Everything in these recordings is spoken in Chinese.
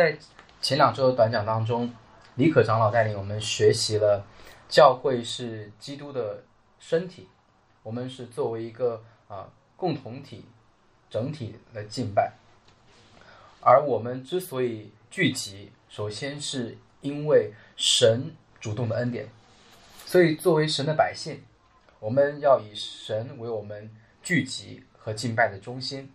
在前两周的短讲当中，李可长老带领我们学习了教会是基督的身体，我们是作为一个啊共同体、整体的敬拜。而我们之所以聚集，首先是因为神主动的恩典，所以作为神的百姓，我们要以神为我们聚集和敬拜的中心。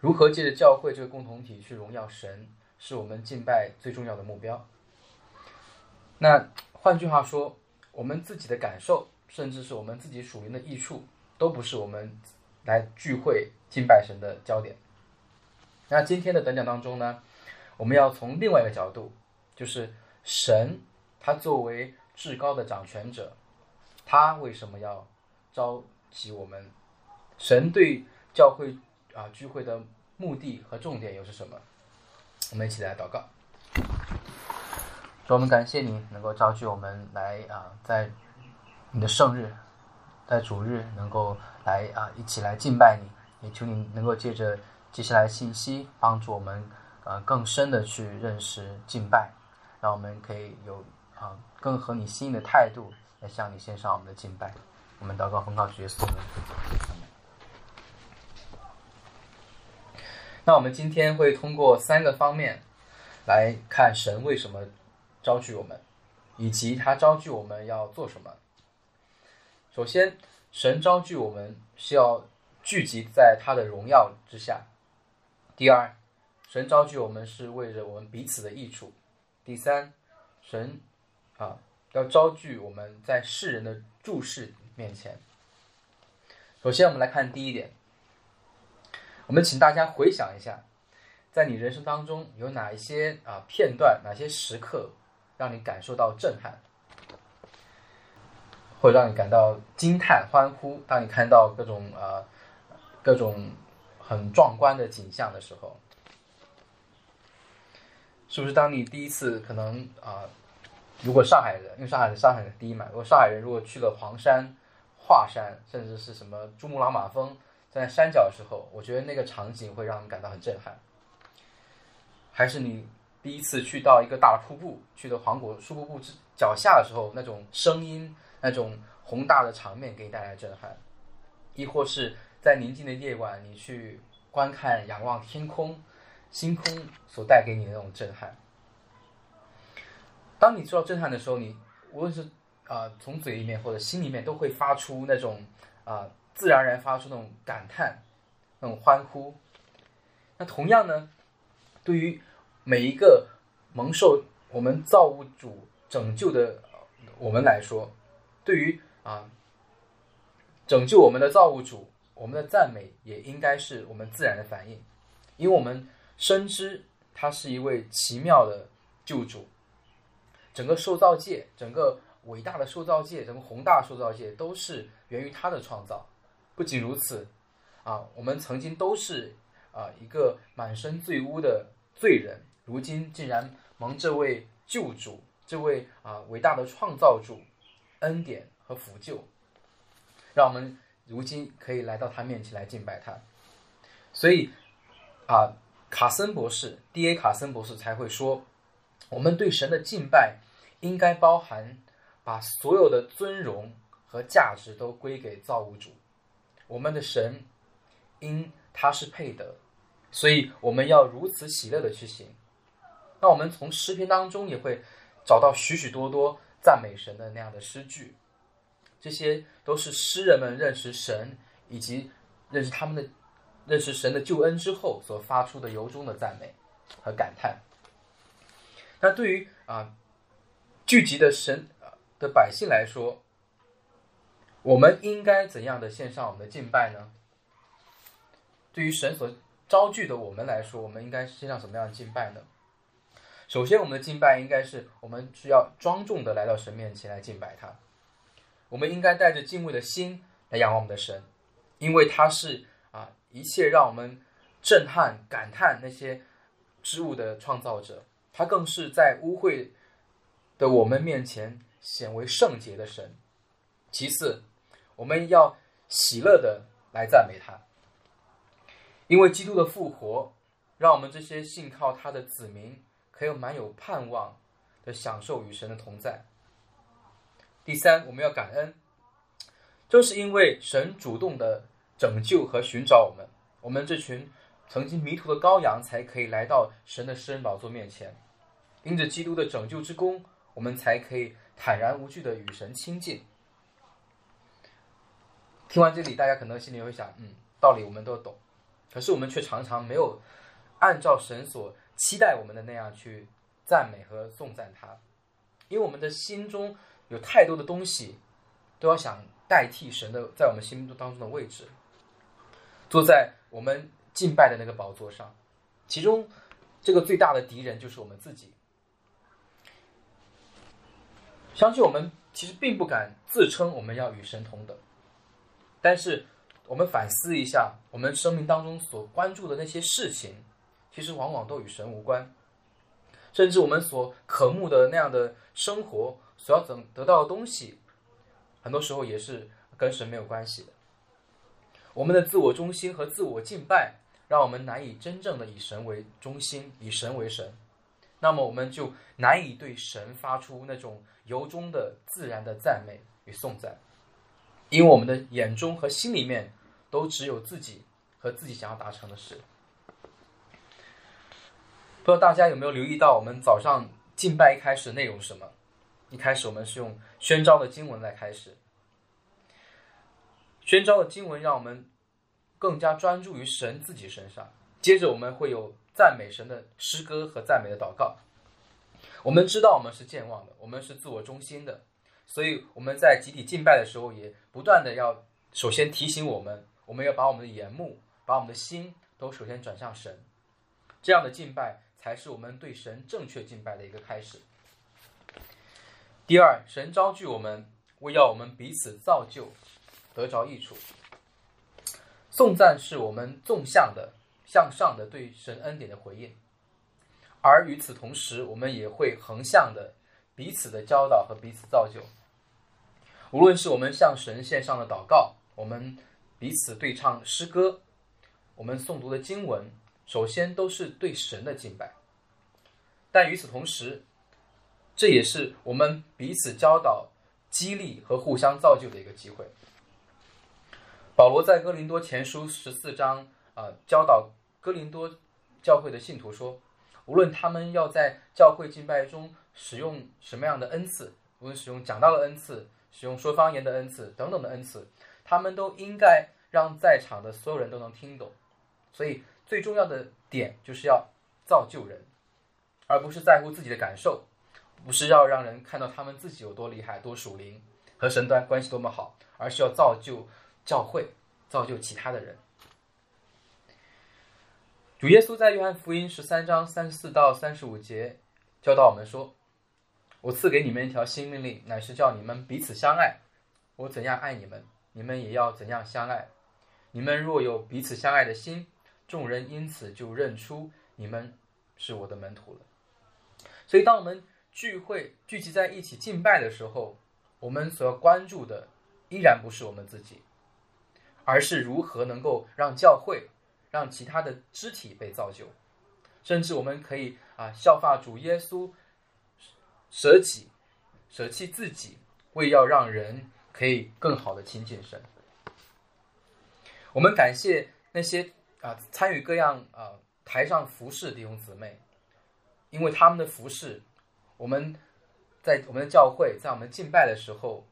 如何借着教会这个共同体去荣耀神，是我们敬拜最重要的目标。那换句话说，我们自己的感受，甚至是我们自己属灵的益处，都不是我们来聚会敬拜神的焦点。那今天的短讲当中呢，我们要从另外一个角度，就是神他作为至高的掌权者，他为什么要召集我们？神对教会啊聚会的目的和重点又是什么？我们一起来祷告。主，我们感谢你能够召集我们来啊，在你的圣日，在主日能够来啊一起来敬拜你，也求你能够借着。接下来信息帮助我们，呃，更深的去认识敬拜，让我们可以有啊更合你心意的态度来向你献上我们的敬拜。我们祷告奉告主耶稣那我们今天会通过三个方面来看神为什么招聚我们，以及他招聚我们要做什么。首先，神招聚我们是要聚集在他的荣耀之下。第二，神召聚我们是为了我们彼此的益处。第三，神啊要招聚我们在世人的注视面前。首先，我们来看第一点。我们请大家回想一下，在你人生当中有哪一些啊片段、哪些时刻让你感受到震撼，或者让你感到惊叹、欢呼？当你看到各种啊各种。很壮观的景象的时候，是不是？当你第一次可能啊，如果上海人，因为上海的上海人第一嘛，如果上海人如果去了黄山、华山，甚至是什么珠穆朗玛峰，在山脚的时候，我觉得那个场景会让人感到很震撼。还是你第一次去到一个大瀑布，去的黄果树瀑布之脚下的时候，那种声音、那种宏大的场面给你带来震撼，亦或是？在宁静的夜晚，你去观看、仰望天空、星空所带给你的那种震撼。当你受到震撼的时候，你无论是啊从嘴里面或者心里面都会发出那种啊自然而然发出那种感叹、那种欢呼。那同样呢，对于每一个蒙受我们造物主拯救的我们来说，对于啊拯救我们的造物主。我们的赞美也应该是我们自然的反应，因为我们深知他是一位奇妙的救主。整个受造界，整个伟大的受造界，整个宏大受造界都是源于他的创造。不仅如此，啊，我们曾经都是啊一个满身罪污的罪人，如今竟然蒙这位救主，这位啊伟大的创造主恩典和福救，让我们。如今可以来到他面前来敬拜他，所以啊，卡森博士，D.A. 卡森博士才会说，我们对神的敬拜应该包含把所有的尊荣和价值都归给造物主，我们的神因他是配得，所以我们要如此喜乐的去行。那我们从诗篇当中也会找到许许多多赞美神的那样的诗句。这些都是诗人们认识神以及认识他们的认识神的救恩之后所发出的由衷的赞美和感叹。那对于啊聚集的神的百姓来说，我们应该怎样的献上我们的敬拜呢？对于神所招聚的我们来说，我们应该献上什么样的敬拜呢？首先，我们的敬拜应该是我们需要庄重的来到神面前来敬拜他。我们应该带着敬畏的心来仰望我们的神，因为他是啊一切让我们震撼感叹那些之物的创造者，他更是在污秽的我们面前显为圣洁的神。其次，我们要喜乐的来赞美他，因为基督的复活让我们这些信靠他的子民可以蛮有盼望的享受与神的同在。第三，我们要感恩，就是因为神主动的拯救和寻找我们，我们这群曾经迷途的羔羊才可以来到神的施恩宝座面前。因着基督的拯救之功，我们才可以坦然无惧的与神亲近。听完这里，大家可能心里会想，嗯，道理我们都懂，可是我们却常常没有按照神所期待我们的那样去赞美和颂赞他，因为我们的心中有太多的东西都要想代替神的在我们心目当中的位置，坐在我们敬拜的那个宝座上，其中这个最大的敌人就是我们自己。相信我们其实并不敢自称我们要与神同等，但是我们反思一下，我们生命当中所关注的那些事情，其实往往都与神无关，甚至我们所渴慕的那样的生活，所要怎得到的东西，很多时候也是跟神没有关系的。我们的自我中心和自我敬拜，让我们难以真正的以神为中心，以神为神。那么我们就难以对神发出那种由衷的自然的赞美与颂赞，因为我们的眼中和心里面都只有自己和自己想要达成的事。不知道大家有没有留意到，我们早上敬拜一开始的内容是什么？一开始我们是用宣召的经文来开始，宣召的经文让我们更加专注于神自己身上。接着我们会有。赞美神的诗歌和赞美的祷告，我们知道我们是健忘的，我们是自我中心的，所以我们在集体敬拜的时候，也不断的要首先提醒我们，我们要把我们的眼目、把我们的心都首先转向神，这样的敬拜才是我们对神正确敬拜的一个开始。第二，神招聚我们，为要我们彼此造就，得着益处。颂赞是我们纵向的。向上的对神恩典的回应，而与此同时，我们也会横向的彼此的教导和彼此造就。无论是我们向神献上的祷告，我们彼此对唱诗歌，我们诵读的经文，首先都是对神的敬拜。但与此同时，这也是我们彼此教导、激励和互相造就的一个机会。保罗在哥林多前书十四章。啊，教导哥林多教会的信徒说，无论他们要在教会敬拜中使用什么样的恩赐，无论使用讲道的恩赐、使用说方言的恩赐等等的恩赐，他们都应该让在场的所有人都能听懂。所以最重要的点就是要造就人，而不是在乎自己的感受，不是要让人看到他们自己有多厉害、多属灵，和神端关系多么好，而是要造就教会，造就其他的人。主耶稣在约翰福音十三章三十四到三十五节教导我们说：“我赐给你们一条新命令，乃是叫你们彼此相爱。我怎样爱你们，你们也要怎样相爱。你们若有彼此相爱的心，众人因此就认出你们是我的门徒了。”所以，当我们聚会聚集在一起敬拜的时候，我们所要关注的依然不是我们自己，而是如何能够让教会。让其他的肢体被造就，甚至我们可以啊效法主耶稣，舍己，舍弃自己，为要让人可以更好的亲近神。我们感谢那些啊参与各样啊台上服侍弟兄姊妹，因为他们的服侍，我们在我们的教会，在我们敬拜的时候，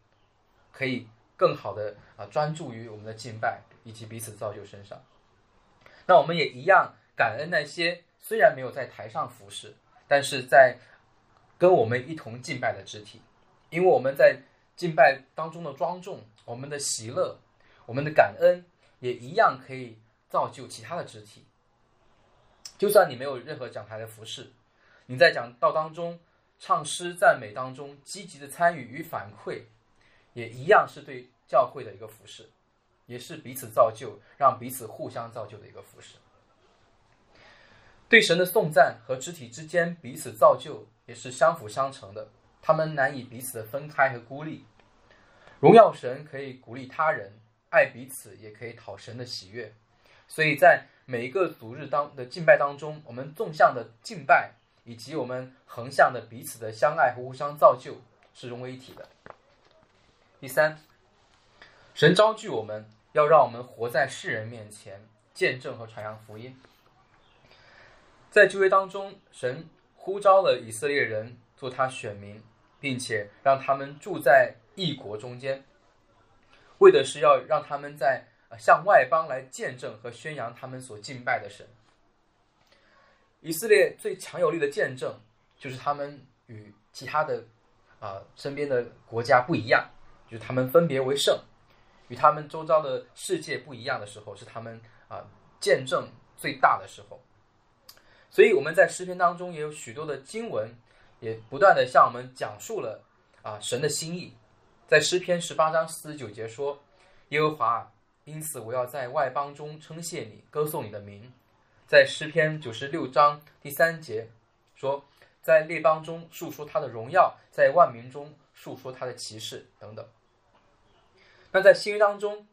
可以更好的啊专注于我们的敬拜以及彼此造就身上。那我们也一样感恩那些虽然没有在台上服侍，但是在跟我们一同敬拜的肢体，因为我们在敬拜当中的庄重，我们的喜乐，我们的感恩，也一样可以造就其他的肢体。就算你没有任何讲台的服饰，你在讲道当中唱诗赞美当中积极的参与与反馈，也一样是对教会的一个服饰。也是彼此造就，让彼此互相造就的一个服饰。对神的颂赞和肢体之间彼此造就，也是相辅相成的。他们难以彼此的分开和孤立。荣耀神可以鼓励他人，爱彼此也可以讨神的喜悦。所以在每一个主日当的敬拜当中，我们纵向的敬拜以及我们横向的彼此的相爱和互相造就是融为一体的。第三，神召聚我们要让我们活在世人面前，见证和传扬福音。在旧约当中，神呼召了以色列人做他选民，并且让他们住在异国中间，为的是要让他们在向外邦来见证和宣扬他们所敬拜的神。以色列最强有力的见证，就是他们与其他的啊身边的国家不一样。就是他们分别为圣，与他们周遭的世界不一样的时候，是他们啊见证最大的时候。所以我们在诗篇当中也有许多的经文，也不断的向我们讲述了啊神的心意。在诗篇十八章四十九节说：“耶和华，因此我要在外邦中称谢你，歌颂你的名。”在诗篇九十六章第三节说：“在列邦中述说他的荣耀，在万民中。”述说他的骑士等等。那在新约当中，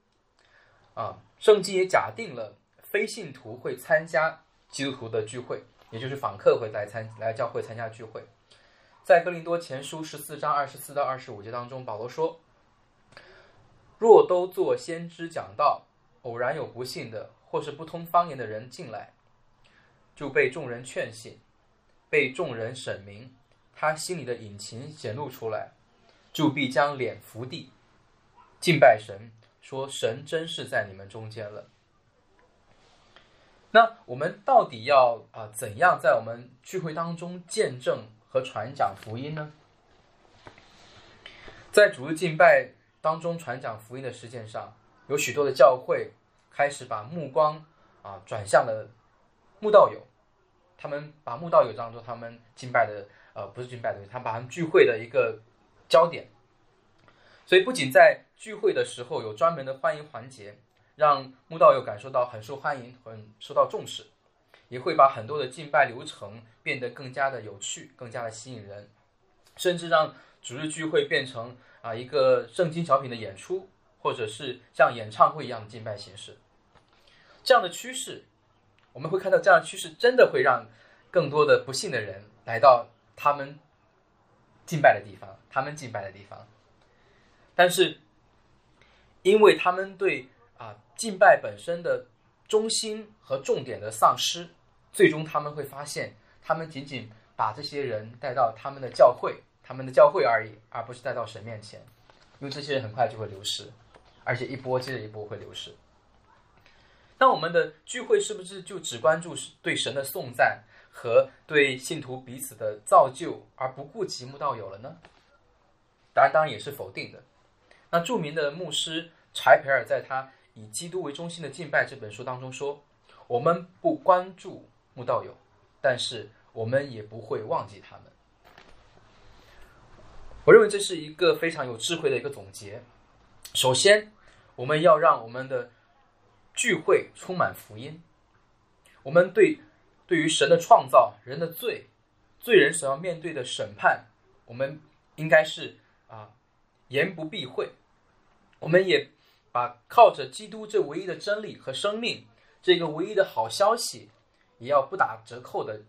啊，圣经也假定了非信徒会参加基督徒的聚会，也就是访客会来参来教会参加聚会。在哥林多前书十四章二十四到二十五节当中，保罗说：“若都做先知讲道，偶然有不信的或是不通方言的人进来，就被众人劝信，被众人审明，他心里的隐情显露出来。”就必将脸伏地，敬拜神，说神真是在你们中间了。那我们到底要啊怎样在我们聚会当中见证和传讲福音呢？在主日敬拜当中传讲福音的实践上，有许多的教会开始把目光啊转向了慕道友，他们把慕道友当做他们敬拜的呃不是敬拜的，他们把他们聚会的一个。焦点，所以不仅在聚会的时候有专门的欢迎环节，让慕道友感受到很受欢迎、很受到重视，也会把很多的敬拜流程变得更加的有趣、更加的吸引人，甚至让主日聚会变成啊一个圣经小品的演出，或者是像演唱会一样的敬拜形式。这样的趋势，我们会看到这样的趋势真的会让更多的不幸的人来到他们。敬拜的地方，他们敬拜的地方，但是，因为他们对啊敬拜本身的中心和重点的丧失，最终他们会发现，他们仅仅把这些人带到他们的教会，他们的教会而已，而不是带到神面前，因为这些人很快就会流失，而且一波接着一波会流失。那我们的聚会是不是就只关注对神的颂赞？和对信徒彼此的造就，而不顾及慕道友了呢？答案当然也是否定的。那著名的牧师柴培尔在他《以基督为中心的敬拜》这本书当中说：“我们不关注慕道友，但是我们也不会忘记他们。”我认为这是一个非常有智慧的一个总结。首先，我们要让我们的聚会充满福音。我们对。对于神的创造、人的罪、罪人所要面对的审判，我们应该是啊言不避讳。我们也把靠着基督这唯一的真理和生命这个唯一的好消息，也要不打折扣的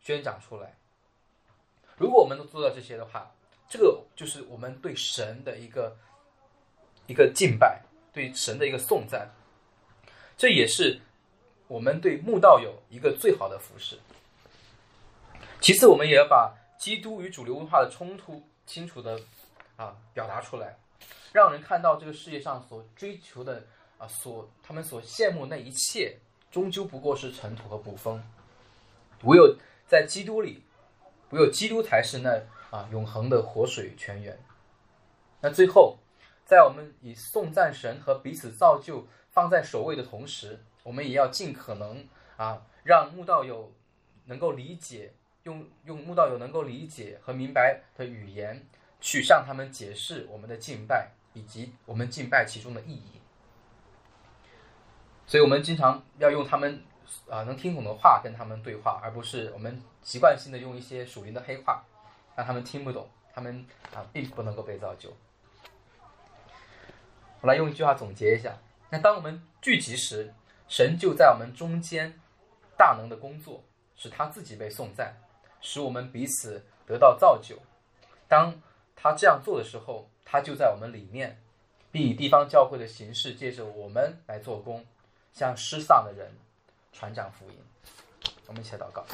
宣讲出来。如果我们能做到这些的话，这个就是我们对神的一个一个敬拜，对神的一个颂赞。这也是。我们对慕道有一个最好的服饰。其次，我们也要把基督与主流文化的冲突清楚的啊表达出来，让人看到这个世界上所追求的啊所他们所羡慕那一切，终究不过是尘土和捕风。唯有在基督里，唯有基督才是那啊永恒的活水泉源。那最后，在我们以颂赞神和彼此造就放在首位的同时。我们也要尽可能啊，让慕道友能够理解，用用慕道友能够理解和明白的语言，去向他们解释我们的敬拜以及我们敬拜其中的意义。所以，我们经常要用他们啊能听懂的话跟他们对话，而不是我们习惯性的用一些属灵的黑话，让他们听不懂，他们啊并不能够被造就。我来用一句话总结一下：那当我们聚集时，神就在我们中间大能的工作，使他自己被颂赞，使我们彼此得到造就。当他这样做的时候，他就在我们里面，并以地方教会的形式，借着我们来做工，向失丧的人传讲福音。我们一起祷告。